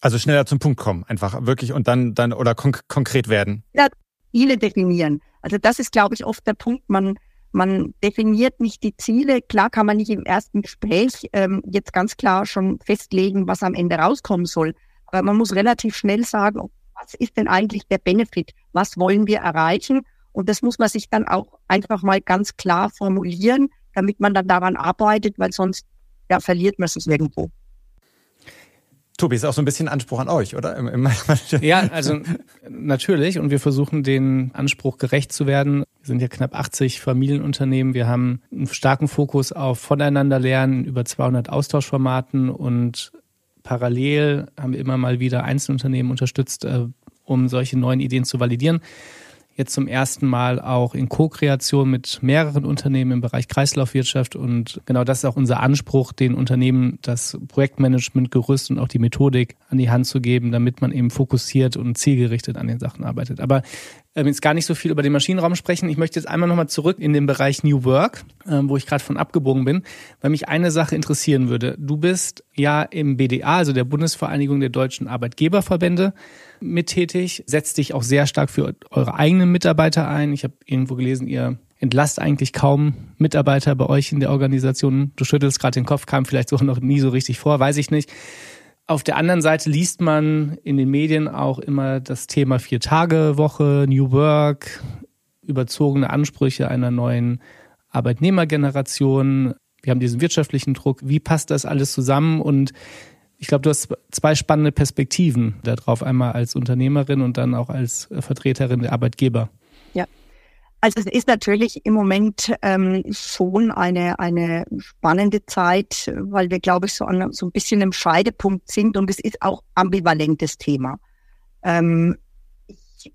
Also schneller zum Punkt kommen, einfach wirklich und dann dann oder konk konkret werden. Ja, Ziele definieren. Also das ist, glaube ich, oft der Punkt. Man man definiert nicht die Ziele. Klar kann man nicht im ersten Gespräch ähm, jetzt ganz klar schon festlegen, was am Ende rauskommen soll. Aber man muss relativ schnell sagen, was ist denn eigentlich der Benefit? Was wollen wir erreichen? Und das muss man sich dann auch einfach mal ganz klar formulieren, damit man dann daran arbeitet, weil sonst ja, verliert man es irgendwo. Tobi, ist auch so ein bisschen Anspruch an euch, oder? [laughs] ja, also natürlich. Und wir versuchen den Anspruch gerecht zu werden. Wir sind ja knapp 80 Familienunternehmen. Wir haben einen starken Fokus auf Voneinander lernen, über 200 Austauschformaten und parallel haben wir immer mal wieder Einzelunternehmen unterstützt, äh, um solche neuen Ideen zu validieren jetzt zum ersten Mal auch in Co-Kreation mit mehreren Unternehmen im Bereich Kreislaufwirtschaft. Und genau das ist auch unser Anspruch, den Unternehmen das Projektmanagement, Gerüst und auch die Methodik an die Hand zu geben, damit man eben fokussiert und zielgerichtet an den Sachen arbeitet. Aber ähm, jetzt gar nicht so viel über den Maschinenraum sprechen. Ich möchte jetzt einmal nochmal zurück in den Bereich New Work, ähm, wo ich gerade von abgebogen bin, weil mich eine Sache interessieren würde. Du bist ja im BDA, also der Bundesvereinigung der deutschen Arbeitgeberverbände, mit tätig, setzt dich auch sehr stark für eure eigenen Mitarbeiter ein. Ich habe irgendwo gelesen, ihr entlasst eigentlich kaum Mitarbeiter bei euch in der Organisation. Du schüttelst gerade den Kopf, kam vielleicht [laughs] so noch nie so richtig vor, weiß ich nicht. Auf der anderen Seite liest man in den Medien auch immer das Thema Vier-Tage-Woche, New Work, überzogene Ansprüche einer neuen Arbeitnehmergeneration. Wir haben diesen wirtschaftlichen Druck. Wie passt das alles zusammen? Und ich glaube, du hast zwei spannende Perspektiven darauf, einmal als Unternehmerin und dann auch als Vertreterin der Arbeitgeber. Ja, also es ist natürlich im Moment ähm, schon eine, eine spannende Zeit, weil wir, glaube ich, so, an, so ein bisschen im Scheidepunkt sind und es ist auch ambivalentes Thema. Ähm, ich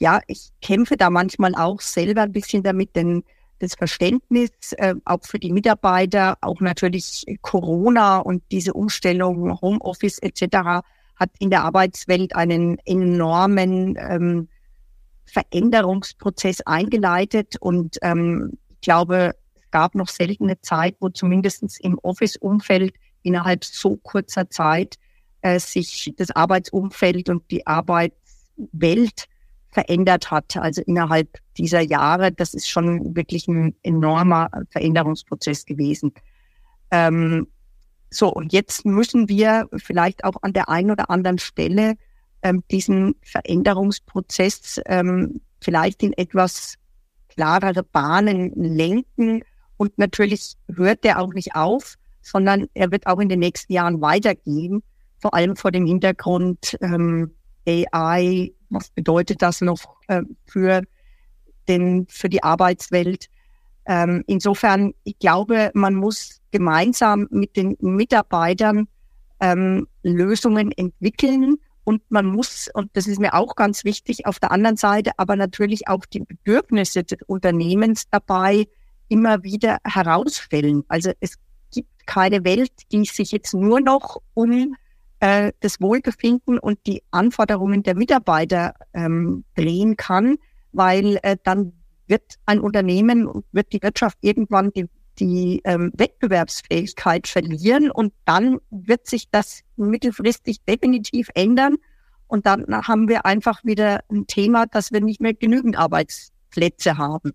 ja, ich kämpfe da manchmal auch selber ein bisschen damit, denn das Verständnis äh, auch für die Mitarbeiter, auch natürlich Corona und diese Umstellung, Homeoffice etc. hat in der Arbeitswelt einen enormen ähm, Veränderungsprozess eingeleitet und ähm, ich glaube, es gab noch seltene Zeit, wo zumindestens im Office-Umfeld innerhalb so kurzer Zeit äh, sich das Arbeitsumfeld und die Arbeitswelt verändert hat. Also innerhalb dieser Jahre, das ist schon wirklich ein enormer Veränderungsprozess gewesen. Ähm, so, und jetzt müssen wir vielleicht auch an der einen oder anderen Stelle ähm, diesen Veränderungsprozess ähm, vielleicht in etwas klarere Bahnen lenken. Und natürlich hört der auch nicht auf, sondern er wird auch in den nächsten Jahren weitergehen, vor allem vor dem Hintergrund ähm, AI, was bedeutet das noch äh, für, den, für die Arbeitswelt. Ähm, insofern, ich glaube, man muss gemeinsam mit den Mitarbeitern ähm, Lösungen entwickeln und man muss, und das ist mir auch ganz wichtig, auf der anderen Seite aber natürlich auch die Bedürfnisse des Unternehmens dabei immer wieder herausstellen. Also es gibt keine Welt, die sich jetzt nur noch um äh, das Wohlbefinden und die Anforderungen der Mitarbeiter ähm, drehen kann, weil äh, dann wird ein Unternehmen, wird die Wirtschaft irgendwann die, die ähm, Wettbewerbsfähigkeit verlieren und dann wird sich das mittelfristig definitiv ändern. Und dann haben wir einfach wieder ein Thema, dass wir nicht mehr genügend Arbeitsplätze haben,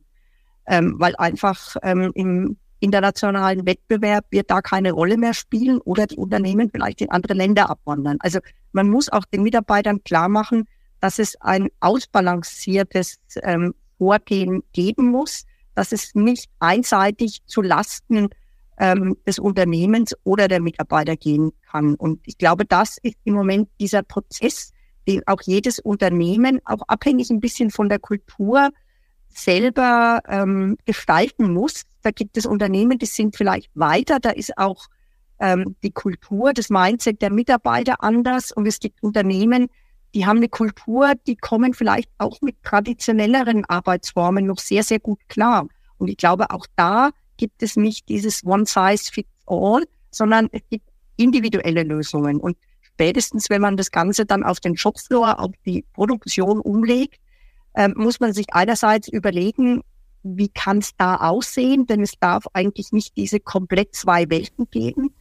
ähm, weil einfach ähm, im internationalen Wettbewerb wird da keine Rolle mehr spielen oder die Unternehmen vielleicht in andere Länder abwandern. Also man muss auch den Mitarbeitern klar machen, dass es ein ausbalanciertes ähm, Vorgehen geben muss, dass es nicht einseitig zu Lasten ähm, des Unternehmens oder der Mitarbeiter gehen kann. Und ich glaube, das ist im Moment dieser Prozess, den auch jedes Unternehmen, auch abhängig ein bisschen von der Kultur, selber ähm, gestalten muss. Da gibt es Unternehmen, die sind vielleicht weiter, da ist auch ähm, die Kultur, das Mindset der Mitarbeiter anders und es gibt Unternehmen, die haben eine Kultur, die kommen vielleicht auch mit traditionelleren Arbeitsformen noch sehr, sehr gut klar. Und ich glaube, auch da gibt es nicht dieses One Size Fits All, sondern es gibt individuelle Lösungen. Und spätestens, wenn man das Ganze dann auf den Shopfloor, auf die Produktion umlegt, ähm, muss man sich einerseits überlegen, wie kann es da aussehen, denn es darf eigentlich nicht diese komplett zwei Welten geben.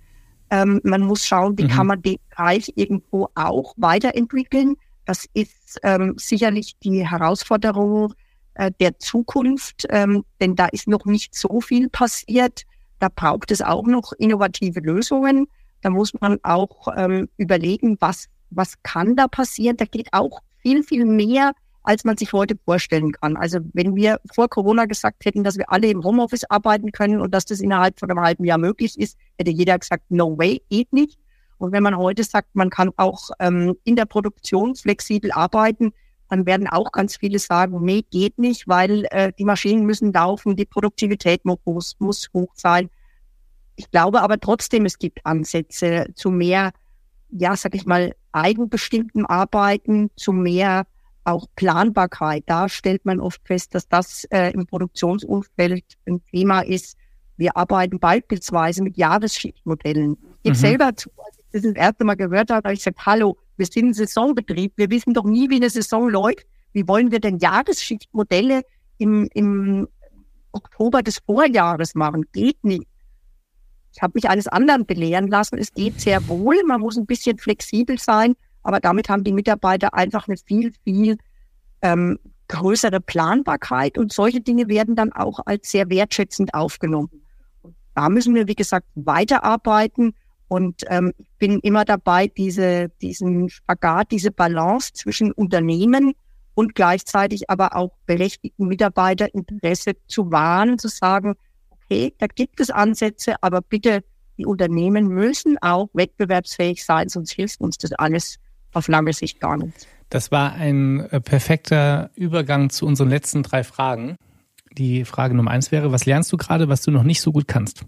Ähm, man muss schauen, wie mhm. kann man den Bereich irgendwo auch weiterentwickeln. Das ist ähm, sicherlich die Herausforderung äh, der Zukunft, ähm, denn da ist noch nicht so viel passiert. Da braucht es auch noch innovative Lösungen. Da muss man auch ähm, überlegen, was, was kann da passieren. Da geht auch viel, viel mehr als man sich heute vorstellen kann. Also wenn wir vor Corona gesagt hätten, dass wir alle im Homeoffice arbeiten können und dass das innerhalb von einem halben Jahr möglich ist, hätte jeder gesagt, no way, geht nicht. Und wenn man heute sagt, man kann auch ähm, in der Produktion flexibel arbeiten, dann werden auch ganz viele sagen, nee, geht nicht, weil äh, die Maschinen müssen laufen, die Produktivität muss, muss hoch sein. Ich glaube aber trotzdem, es gibt Ansätze zu mehr, ja, sag ich mal, eigenbestimmten Arbeiten, zu mehr auch Planbarkeit. Da stellt man oft fest, dass das äh, im Produktionsumfeld ein Thema ist. Wir arbeiten beispielsweise mit Jahresschichtmodellen. Ich mhm. selber zu, als ich das das erste Mal gehört habe, habe ich gesagt, hallo, wir sind ein Saisonbetrieb. Wir wissen doch nie, wie eine Saison läuft. Wie wollen wir denn Jahresschichtmodelle im, im Oktober des Vorjahres machen? Geht nicht. Ich habe mich eines anderen belehren lassen. Es geht sehr wohl. Man muss ein bisschen flexibel sein. Aber damit haben die Mitarbeiter einfach eine viel, viel ähm, größere Planbarkeit und solche Dinge werden dann auch als sehr wertschätzend aufgenommen. Da müssen wir, wie gesagt, weiterarbeiten. Und ähm, ich bin immer dabei, diese, diesen Spagat, diese Balance zwischen Unternehmen und gleichzeitig aber auch berechtigten Mitarbeiterinteresse zu wahren, zu sagen, okay, da gibt es Ansätze, aber bitte, die Unternehmen müssen auch wettbewerbsfähig sein, sonst hilft uns das alles auf lange Sicht gar nicht. Das war ein äh, perfekter Übergang zu unseren letzten drei Fragen. Die Frage Nummer eins wäre, was lernst du gerade, was du noch nicht so gut kannst?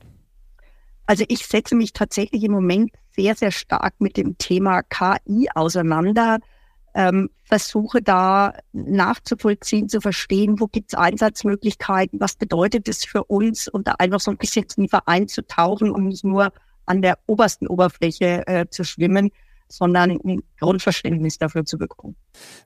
Also ich setze mich tatsächlich im Moment sehr, sehr stark mit dem Thema KI auseinander. ähm, versuche da nachzuvollziehen, zu verstehen, wo gibt es Einsatzmöglichkeiten, was bedeutet es für uns und da einfach so ein bisschen tiefer einzutauchen und nicht nur an der obersten Oberfläche äh, zu schwimmen, sondern ein Grundverständnis dafür zu bekommen.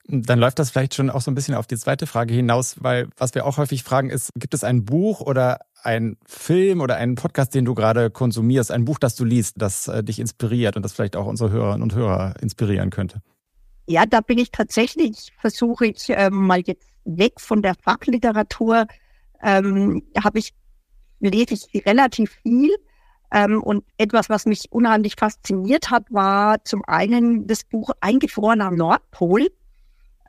Dann läuft das vielleicht schon auch so ein bisschen auf die zweite Frage hinaus, weil was wir auch häufig fragen ist, gibt es ein Buch oder ein Film oder einen Podcast, den du gerade konsumierst, ein Buch, das du liest, das äh, dich inspiriert und das vielleicht auch unsere Hörerinnen und Hörer inspirieren könnte? Ja, da bin ich tatsächlich, versuche ich ähm, mal jetzt weg von der Fachliteratur, ähm, habe ich, lese ich relativ viel ähm, und etwas, was mich unheimlich fasziniert hat, war zum einen das Buch Eingefroren am Nordpol,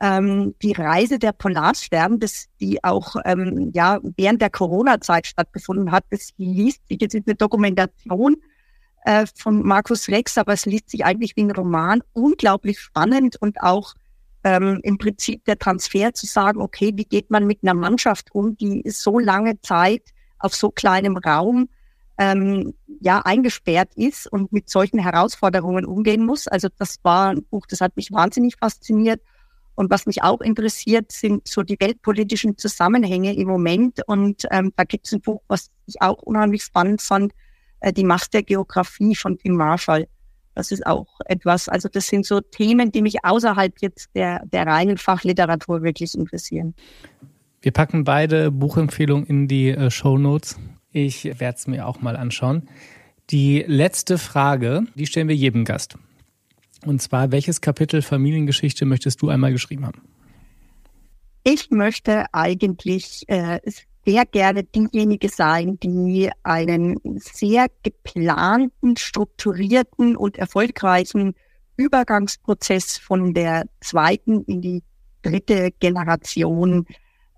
ähm, die Reise der Polarstern, das die auch ähm, ja während der Corona-Zeit stattgefunden hat. Das liest sich jetzt ist eine Dokumentation äh, von Markus Rex, aber es liest sich eigentlich wie ein Roman, unglaublich spannend und auch ähm, im Prinzip der Transfer zu sagen, okay, wie geht man mit einer Mannschaft um, die so lange Zeit auf so kleinem Raum ähm, ja eingesperrt ist und mit solchen Herausforderungen umgehen muss. Also das war ein Buch, das hat mich wahnsinnig fasziniert. Und was mich auch interessiert, sind so die weltpolitischen Zusammenhänge im Moment. Und ähm, da gibt es ein Buch, was ich auch unheimlich spannend fand, äh, Die Macht der Geografie von Tim Marshall. Das ist auch etwas, also das sind so Themen, die mich außerhalb jetzt der, der reinen Fachliteratur wirklich interessieren. Wir packen beide Buchempfehlungen in die äh, Show Notes. Ich werde es mir auch mal anschauen. Die letzte Frage, die stellen wir jedem Gast. Und zwar, welches Kapitel Familiengeschichte möchtest du einmal geschrieben haben? Ich möchte eigentlich äh, sehr gerne diejenige sein, die einen sehr geplanten, strukturierten und erfolgreichen Übergangsprozess von der zweiten in die dritte Generation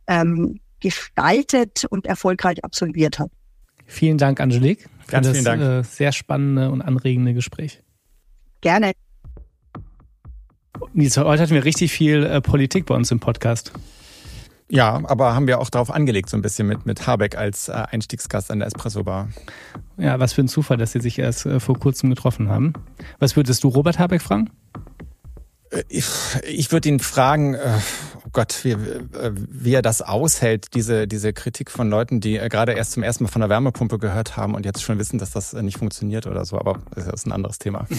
ähm, gestaltet und erfolgreich absolviert hat. Vielen Dank, Angelique, für Ganz das Dank. Äh, sehr spannende und anregende Gespräch. Gerne. Nils, heute hatten wir richtig viel äh, Politik bei uns im Podcast. Ja, aber haben wir auch darauf angelegt, so ein bisschen mit, mit Habeck als äh, Einstiegsgast an der Espresso-Bar. Ja, was für ein Zufall, dass Sie sich erst äh, vor kurzem getroffen haben. Was würdest du Robert Habeck fragen? Äh, ich, ich würde ihn fragen, äh, oh Gott, wie, äh, wie er das aushält, diese, diese Kritik von Leuten, die gerade erst zum ersten Mal von der Wärmepumpe gehört haben und jetzt schon wissen, dass das nicht funktioniert oder so. Aber das ist ein anderes Thema. [laughs]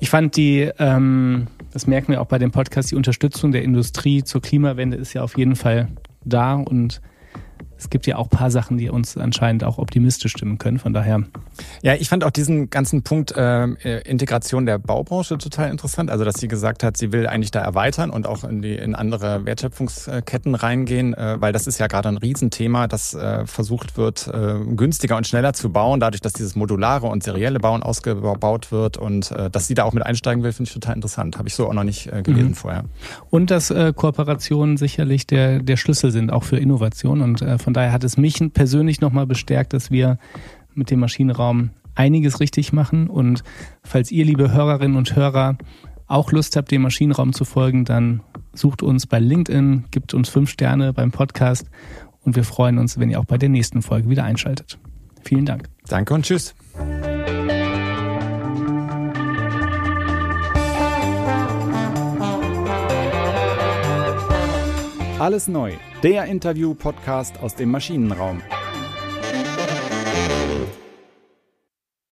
ich fand die, ähm, das merken wir auch bei dem Podcast, die Unterstützung der Industrie zur Klimawende ist ja auf jeden Fall da und es gibt ja auch ein paar Sachen, die uns anscheinend auch optimistisch stimmen können. Von daher. Ja, ich fand auch diesen ganzen Punkt äh, Integration der Baubranche total interessant. Also, dass sie gesagt hat, sie will eigentlich da erweitern und auch in die in andere Wertschöpfungsketten reingehen, äh, weil das ist ja gerade ein Riesenthema, dass äh, versucht wird, äh, günstiger und schneller zu bauen, dadurch, dass dieses modulare und serielle Bauen ausgebaut wird und äh, dass sie da auch mit einsteigen will, finde ich total interessant. Habe ich so auch noch nicht äh, gelesen mhm. vorher. Und dass äh, Kooperationen sicherlich der der Schlüssel sind auch für Innovation und äh, von daher hat es mich persönlich nochmal bestärkt, dass wir mit dem Maschinenraum einiges richtig machen. Und falls ihr, liebe Hörerinnen und Hörer, auch Lust habt, dem Maschinenraum zu folgen, dann sucht uns bei LinkedIn, gibt uns fünf Sterne beim Podcast und wir freuen uns, wenn ihr auch bei der nächsten Folge wieder einschaltet. Vielen Dank. Danke und tschüss. Alles neu der Interview-Podcast aus dem Maschinenraum.